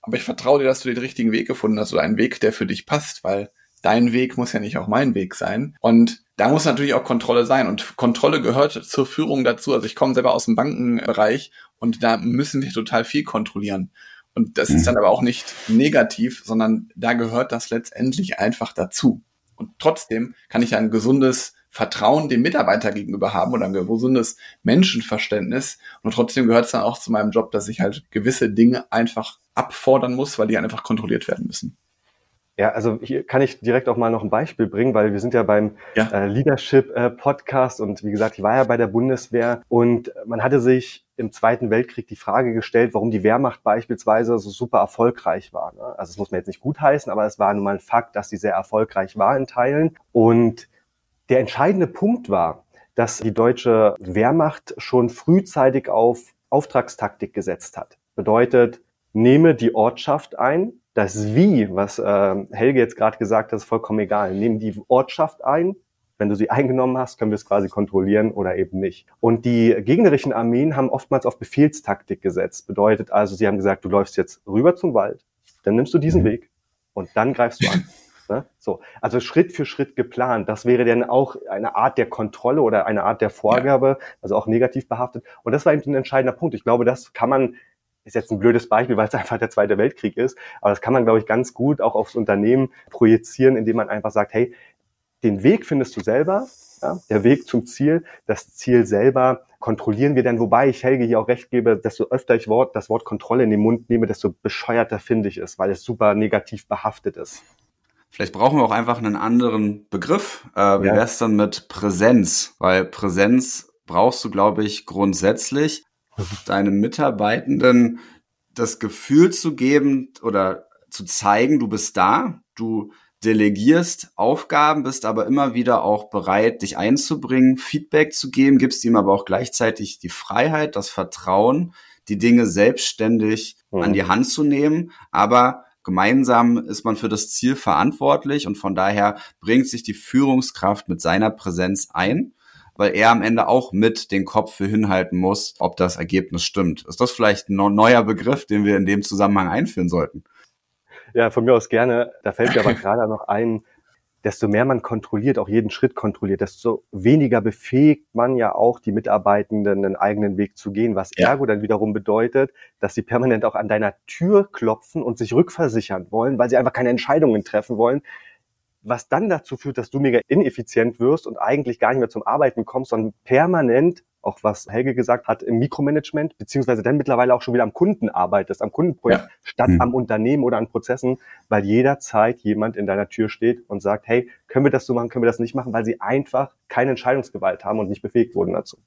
Aber ich vertraue dir, dass du den richtigen Weg gefunden hast oder einen Weg, der für dich passt, weil dein Weg muss ja nicht auch mein Weg sein. Und da muss natürlich auch Kontrolle sein. Und Kontrolle gehört zur Führung dazu. Also ich komme selber aus dem Bankenbereich und da müssen wir total viel kontrollieren. Und das ist mhm. dann aber auch nicht negativ, sondern da gehört das letztendlich einfach dazu. Und trotzdem kann ich ein gesundes Vertrauen dem Mitarbeiter gegenüber haben oder ein gesundes Menschenverständnis. Und trotzdem gehört es dann auch zu meinem Job, dass ich halt gewisse Dinge einfach abfordern muss, weil die einfach kontrolliert werden müssen. Ja, also hier kann ich direkt auch mal noch ein Beispiel bringen, weil wir sind ja beim ja. Äh, Leadership äh, Podcast und wie gesagt, ich war ja bei der Bundeswehr und man hatte sich im Zweiten Weltkrieg die Frage gestellt, warum die Wehrmacht beispielsweise so super erfolgreich war. Ne? Also das muss man jetzt nicht gutheißen, aber es war nun mal ein Fakt, dass sie sehr erfolgreich war in Teilen. Und der entscheidende Punkt war, dass die deutsche Wehrmacht schon frühzeitig auf Auftragstaktik gesetzt hat. Bedeutet, nehme die Ortschaft ein, das Wie, was äh, Helge jetzt gerade gesagt hat, ist vollkommen egal. Nehmen die Ortschaft ein. Wenn du sie eingenommen hast, können wir es quasi kontrollieren oder eben nicht. Und die gegnerischen Armeen haben oftmals auf Befehlstaktik gesetzt. Bedeutet also, sie haben gesagt, du läufst jetzt rüber zum Wald, dann nimmst du diesen mhm. Weg und dann greifst du an. Ne? So, also Schritt für Schritt geplant. Das wäre dann auch eine Art der Kontrolle oder eine Art der Vorgabe, also auch negativ behaftet. Und das war eben ein entscheidender Punkt. Ich glaube, das kann man ist jetzt ein blödes Beispiel, weil es <laughs> einfach der Zweite Weltkrieg ist. Aber das kann man, glaube ich, ganz gut auch aufs Unternehmen projizieren, indem man einfach sagt, hey, den Weg findest du selber, ja, der Weg zum Ziel, das Ziel selber kontrollieren wir dann, wobei ich Helge hier auch recht gebe, desto öfter ich Wort, das Wort Kontrolle in den Mund nehme, desto bescheuerter finde ich es, weil es super negativ behaftet ist. Vielleicht brauchen wir auch einfach einen anderen Begriff. Äh, wie ja. wär's dann mit Präsenz? Weil Präsenz brauchst du, glaube ich, grundsätzlich deinen Mitarbeitenden das Gefühl zu geben oder zu zeigen, du bist da, du delegierst Aufgaben, bist aber immer wieder auch bereit, dich einzubringen, Feedback zu geben, gibst ihm aber auch gleichzeitig die Freiheit, das Vertrauen, die Dinge selbstständig mhm. an die Hand zu nehmen, aber gemeinsam ist man für das Ziel verantwortlich und von daher bringt sich die Führungskraft mit seiner Präsenz ein weil er am Ende auch mit den Kopf für hinhalten muss, ob das Ergebnis stimmt. Ist das vielleicht ein neuer Begriff, den wir in dem Zusammenhang einführen sollten? Ja, von mir aus gerne. Da fällt mir aber <laughs> gerade noch ein, desto mehr man kontrolliert, auch jeden Schritt kontrolliert, desto weniger befähigt man ja auch die Mitarbeitenden einen eigenen Weg zu gehen, was ja. ergo dann wiederum bedeutet, dass sie permanent auch an deiner Tür klopfen und sich rückversichern wollen, weil sie einfach keine Entscheidungen treffen wollen, was dann dazu führt, dass du mega ineffizient wirst und eigentlich gar nicht mehr zum Arbeiten kommst, sondern permanent, auch was Helge gesagt hat, im Mikromanagement, beziehungsweise dann mittlerweile auch schon wieder am Kunden arbeitest, am Kundenprojekt, ja. statt mhm. am Unternehmen oder an Prozessen, weil jederzeit jemand in deiner Tür steht und sagt, hey, können wir das so machen, können wir das nicht machen, weil sie einfach keine Entscheidungsgewalt haben und nicht befähigt wurden dazu.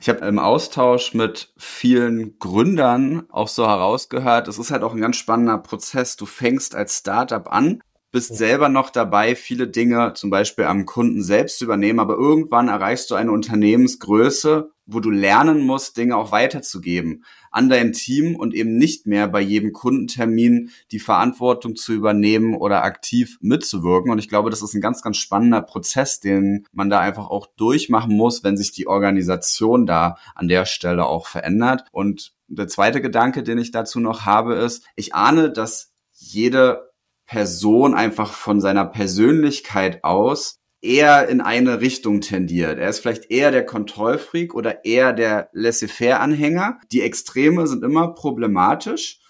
Ich habe im Austausch mit vielen Gründern auch so herausgehört, es ist halt auch ein ganz spannender Prozess. Du fängst als Startup an bist selber noch dabei, viele Dinge zum Beispiel am Kunden selbst zu übernehmen, aber irgendwann erreichst du eine Unternehmensgröße, wo du lernen musst, Dinge auch weiterzugeben an dein Team und eben nicht mehr bei jedem Kundentermin die Verantwortung zu übernehmen oder aktiv mitzuwirken. Und ich glaube, das ist ein ganz, ganz spannender Prozess, den man da einfach auch durchmachen muss, wenn sich die Organisation da an der Stelle auch verändert. Und der zweite Gedanke, den ich dazu noch habe, ist, ich ahne, dass jede Person einfach von seiner Persönlichkeit aus eher in eine Richtung tendiert. Er ist vielleicht eher der Kontrollfreak oder eher der Laissez-faire-Anhänger. Die Extreme sind immer problematisch.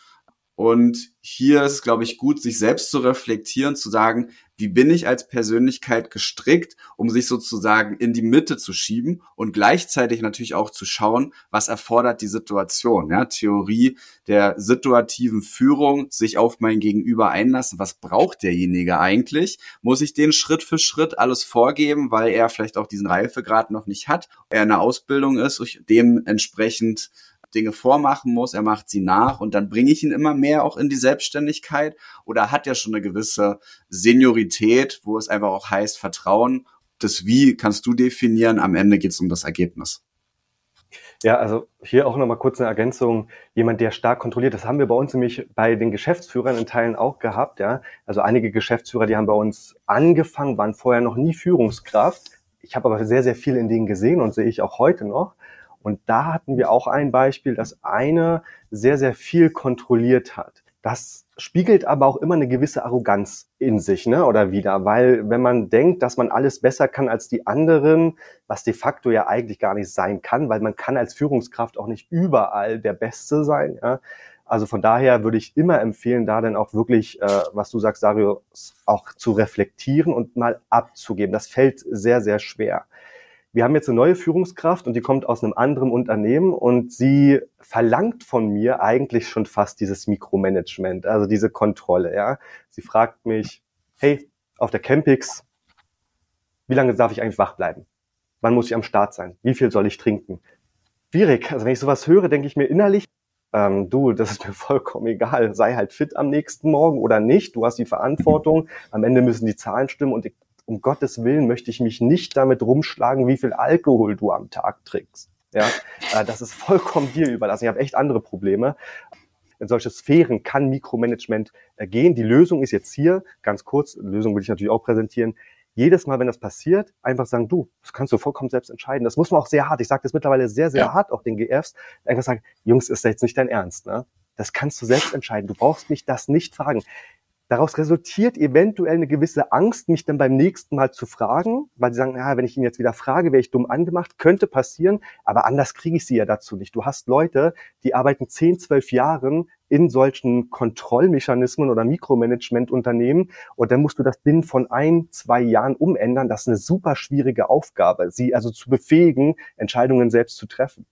Und hier ist, glaube ich, gut, sich selbst zu reflektieren, zu sagen, wie bin ich als Persönlichkeit gestrickt, um sich sozusagen in die Mitte zu schieben und gleichzeitig natürlich auch zu schauen, was erfordert die Situation. Ja, Theorie der situativen Führung, sich auf mein Gegenüber einlassen. Was braucht derjenige eigentlich? Muss ich den Schritt für Schritt alles vorgeben, weil er vielleicht auch diesen Reifegrad noch nicht hat, er in der Ausbildung ist, dementsprechend Dinge vormachen muss, er macht sie nach und dann bringe ich ihn immer mehr auch in die Selbstständigkeit oder hat er schon eine gewisse Seniorität, wo es einfach auch heißt Vertrauen. Das Wie kannst du definieren, am Ende geht es um das Ergebnis. Ja, also hier auch nochmal kurz eine Ergänzung. Jemand, der stark kontrolliert, das haben wir bei uns nämlich bei den Geschäftsführern in Teilen auch gehabt. Ja, also einige Geschäftsführer, die haben bei uns angefangen, waren vorher noch nie Führungskraft. Ich habe aber sehr, sehr viel in denen gesehen und sehe ich auch heute noch. Und da hatten wir auch ein Beispiel, dass eine sehr, sehr viel kontrolliert hat. Das spiegelt aber auch immer eine gewisse Arroganz in sich, ne, oder wieder, weil wenn man denkt, dass man alles besser kann als die anderen, was de facto ja eigentlich gar nicht sein kann, weil man kann als Führungskraft auch nicht überall der Beste sein, ja. Also von daher würde ich immer empfehlen, da dann auch wirklich, äh, was du sagst, Dario, auch zu reflektieren und mal abzugeben. Das fällt sehr, sehr schwer wir haben jetzt eine neue Führungskraft und die kommt aus einem anderen Unternehmen und sie verlangt von mir eigentlich schon fast dieses Mikromanagement, also diese Kontrolle, ja. Sie fragt mich, hey, auf der Campix, wie lange darf ich eigentlich wach bleiben? Wann muss ich am Start sein? Wie viel soll ich trinken? Schwierig. Also wenn ich sowas höre, denke ich mir innerlich, ähm, du, das ist mir <laughs> vollkommen egal, sei halt fit am nächsten Morgen oder nicht, du hast die Verantwortung, am Ende müssen die Zahlen stimmen und ich um Gottes Willen möchte ich mich nicht damit rumschlagen, wie viel Alkohol du am Tag trinkst. Ja, <laughs> äh, das ist vollkommen dir überlassen. Ich habe echt andere Probleme. In solche Sphären kann Mikromanagement äh, gehen. Die Lösung ist jetzt hier, ganz kurz, Lösung will ich natürlich auch präsentieren. Jedes Mal, wenn das passiert, einfach sagen, du, das kannst du vollkommen selbst entscheiden. Das muss man auch sehr hart, ich sage das mittlerweile sehr, sehr ja. hart auch den GFs, einfach sagen, Jungs, ist jetzt nicht dein Ernst. Ne? Das kannst du selbst entscheiden. Du brauchst mich das nicht fragen. Daraus resultiert eventuell eine gewisse Angst, mich dann beim nächsten Mal zu fragen, weil sie sagen, ja, wenn ich ihn jetzt wieder frage, wäre ich dumm angemacht, könnte passieren, aber anders kriege ich sie ja dazu nicht. Du hast Leute, die arbeiten 10, 12 Jahren in solchen Kontrollmechanismen oder Mikromanagementunternehmen und dann musst du das binnen von ein, zwei Jahren umändern. Das ist eine super schwierige Aufgabe, sie also zu befähigen, Entscheidungen selbst zu treffen.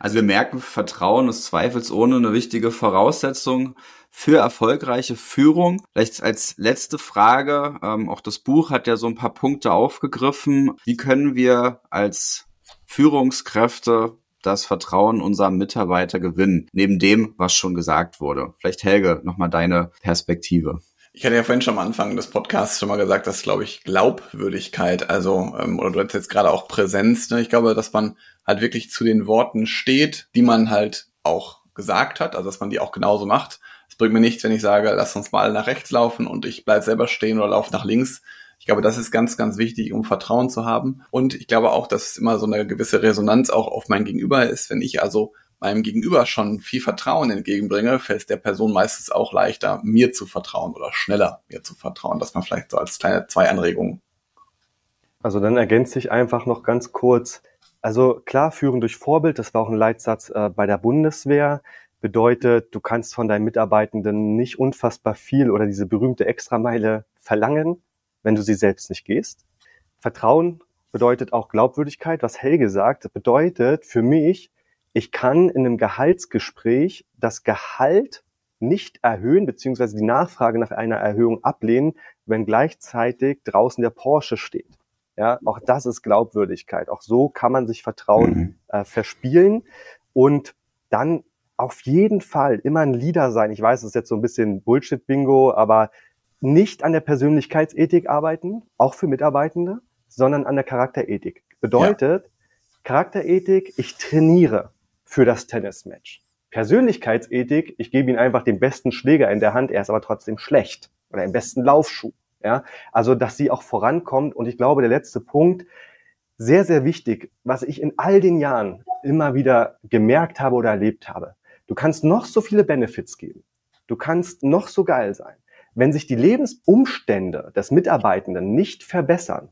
Also wir merken, Vertrauen ist zweifelsohne eine wichtige Voraussetzung für erfolgreiche Führung. Vielleicht als letzte Frage, ähm, auch das Buch hat ja so ein paar Punkte aufgegriffen. Wie können wir als Führungskräfte das Vertrauen unserer Mitarbeiter gewinnen, neben dem, was schon gesagt wurde? Vielleicht Helge, nochmal deine Perspektive. Ich hatte ja vorhin schon am Anfang des Podcasts schon mal gesagt, dass, glaube ich, Glaubwürdigkeit, also, ähm, oder du hast jetzt gerade auch Präsenz, ne? ich glaube, dass man halt wirklich zu den Worten steht, die man halt auch gesagt hat, also dass man die auch genauso macht. Es bringt mir nichts, wenn ich sage, lass uns mal nach rechts laufen und ich bleib selber stehen oder laufe nach links. Ich glaube, das ist ganz, ganz wichtig, um Vertrauen zu haben. Und ich glaube auch, dass es immer so eine gewisse Resonanz auch auf mein Gegenüber ist. Wenn ich also meinem Gegenüber schon viel Vertrauen entgegenbringe, fällt es der Person meistens auch leichter, mir zu vertrauen oder schneller mir zu vertrauen. Das man vielleicht so als kleine zwei Anregungen. Also dann ergänzt sich einfach noch ganz kurz. Also klar, führen durch Vorbild, das war auch ein Leitsatz äh, bei der Bundeswehr, bedeutet, du kannst von deinen Mitarbeitenden nicht unfassbar viel oder diese berühmte Extrameile verlangen, wenn du sie selbst nicht gehst. Vertrauen bedeutet auch Glaubwürdigkeit, was Helge sagt, bedeutet für mich, ich kann in einem Gehaltsgespräch das Gehalt nicht erhöhen, beziehungsweise die Nachfrage nach einer Erhöhung ablehnen, wenn gleichzeitig draußen der Porsche steht. Ja, auch das ist Glaubwürdigkeit. Auch so kann man sich Vertrauen mhm. äh, verspielen und dann auf jeden Fall immer ein Leader sein. Ich weiß, das ist jetzt so ein bisschen Bullshit-Bingo, aber nicht an der Persönlichkeitsethik arbeiten, auch für Mitarbeitende, sondern an der Charakterethik. Bedeutet, ja. Charakterethik, ich trainiere für das Tennismatch. Persönlichkeitsethik, ich gebe ihm einfach den besten Schläger in der Hand, er ist aber trotzdem schlecht oder den besten Laufschuh. Ja, also dass sie auch vorankommt. Und ich glaube, der letzte Punkt, sehr, sehr wichtig, was ich in all den Jahren immer wieder gemerkt habe oder erlebt habe. Du kannst noch so viele Benefits geben. Du kannst noch so geil sein. wenn sich die Lebensumstände des Mitarbeitenden nicht verbessern,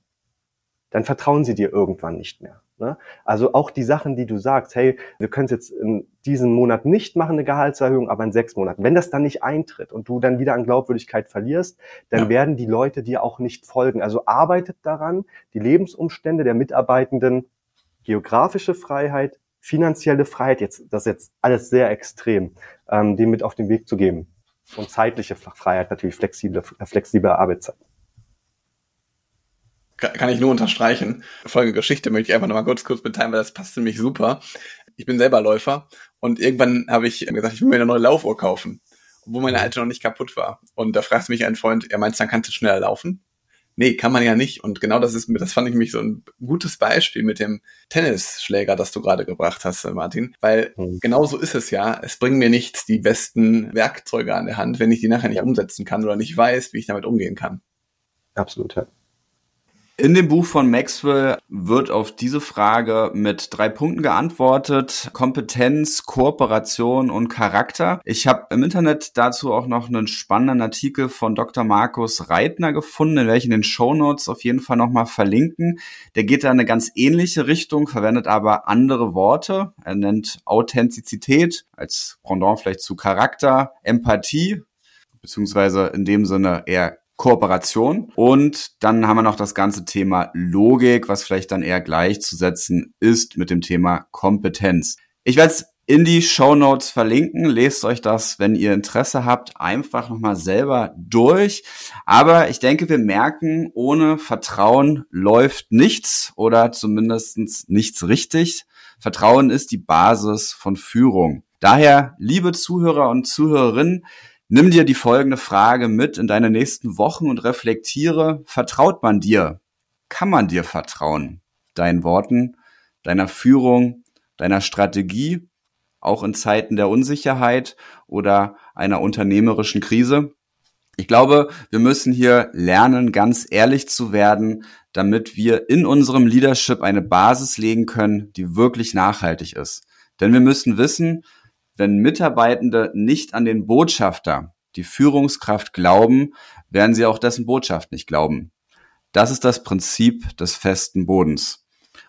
dann vertrauen sie dir irgendwann nicht mehr. Ne? Also auch die Sachen, die du sagst, hey, wir können es jetzt in diesem Monat nicht machen, eine Gehaltserhöhung, aber in sechs Monaten. Wenn das dann nicht eintritt und du dann wieder an Glaubwürdigkeit verlierst, dann ja. werden die Leute dir auch nicht folgen. Also arbeitet daran, die Lebensumstände der Mitarbeitenden, geografische Freiheit, finanzielle Freiheit, jetzt das ist jetzt alles sehr extrem, ähm, dem mit auf den Weg zu geben. Und zeitliche Freiheit natürlich, flexible, flexible Arbeitszeit kann ich nur unterstreichen. Folgende Geschichte möchte ich einfach nochmal kurz, kurz mitteilen, weil das passt nämlich super. Ich bin selber Läufer und irgendwann habe ich gesagt, ich will mir eine neue Laufuhr kaufen, obwohl meine alte noch nicht kaputt war. Und da fragt mich ein Freund, er meint, dann kannst du schneller laufen? Nee, kann man ja nicht. Und genau das ist, das fand ich mich so ein gutes Beispiel mit dem Tennisschläger, das du gerade gebracht hast, Martin. Weil mhm. genau so ist es ja. Es bringen mir nichts die besten Werkzeuge an der Hand, wenn ich die nachher nicht umsetzen kann oder nicht weiß, wie ich damit umgehen kann. Absolut, ja. In dem Buch von Maxwell wird auf diese Frage mit drei Punkten geantwortet. Kompetenz, Kooperation und Charakter. Ich habe im Internet dazu auch noch einen spannenden Artikel von Dr. Markus Reitner gefunden, den werde ich in den Show Notes auf jeden Fall nochmal verlinken. Der geht da in eine ganz ähnliche Richtung, verwendet aber andere Worte. Er nennt Authentizität als Pendant vielleicht zu Charakter, Empathie, beziehungsweise in dem Sinne eher Kooperation. Und dann haben wir noch das ganze Thema Logik, was vielleicht dann eher gleichzusetzen ist mit dem Thema Kompetenz. Ich werde es in die Show Notes verlinken. Lest euch das, wenn ihr Interesse habt, einfach nochmal selber durch. Aber ich denke, wir merken, ohne Vertrauen läuft nichts oder zumindest nichts richtig. Vertrauen ist die Basis von Führung. Daher, liebe Zuhörer und Zuhörerinnen, Nimm dir die folgende Frage mit in deine nächsten Wochen und reflektiere, vertraut man dir? Kann man dir vertrauen? Deinen Worten, deiner Führung, deiner Strategie, auch in Zeiten der Unsicherheit oder einer unternehmerischen Krise? Ich glaube, wir müssen hier lernen, ganz ehrlich zu werden, damit wir in unserem Leadership eine Basis legen können, die wirklich nachhaltig ist. Denn wir müssen wissen, wenn Mitarbeitende nicht an den Botschafter, die Führungskraft glauben, werden sie auch dessen Botschaft nicht glauben. Das ist das Prinzip des festen Bodens.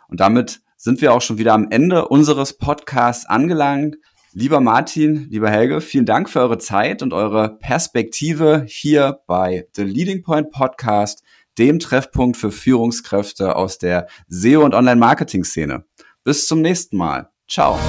Und damit sind wir auch schon wieder am Ende unseres Podcasts angelangt. Lieber Martin, lieber Helge, vielen Dank für eure Zeit und eure Perspektive hier bei The Leading Point Podcast, dem Treffpunkt für Führungskräfte aus der SEO und Online-Marketing-Szene. Bis zum nächsten Mal. Ciao.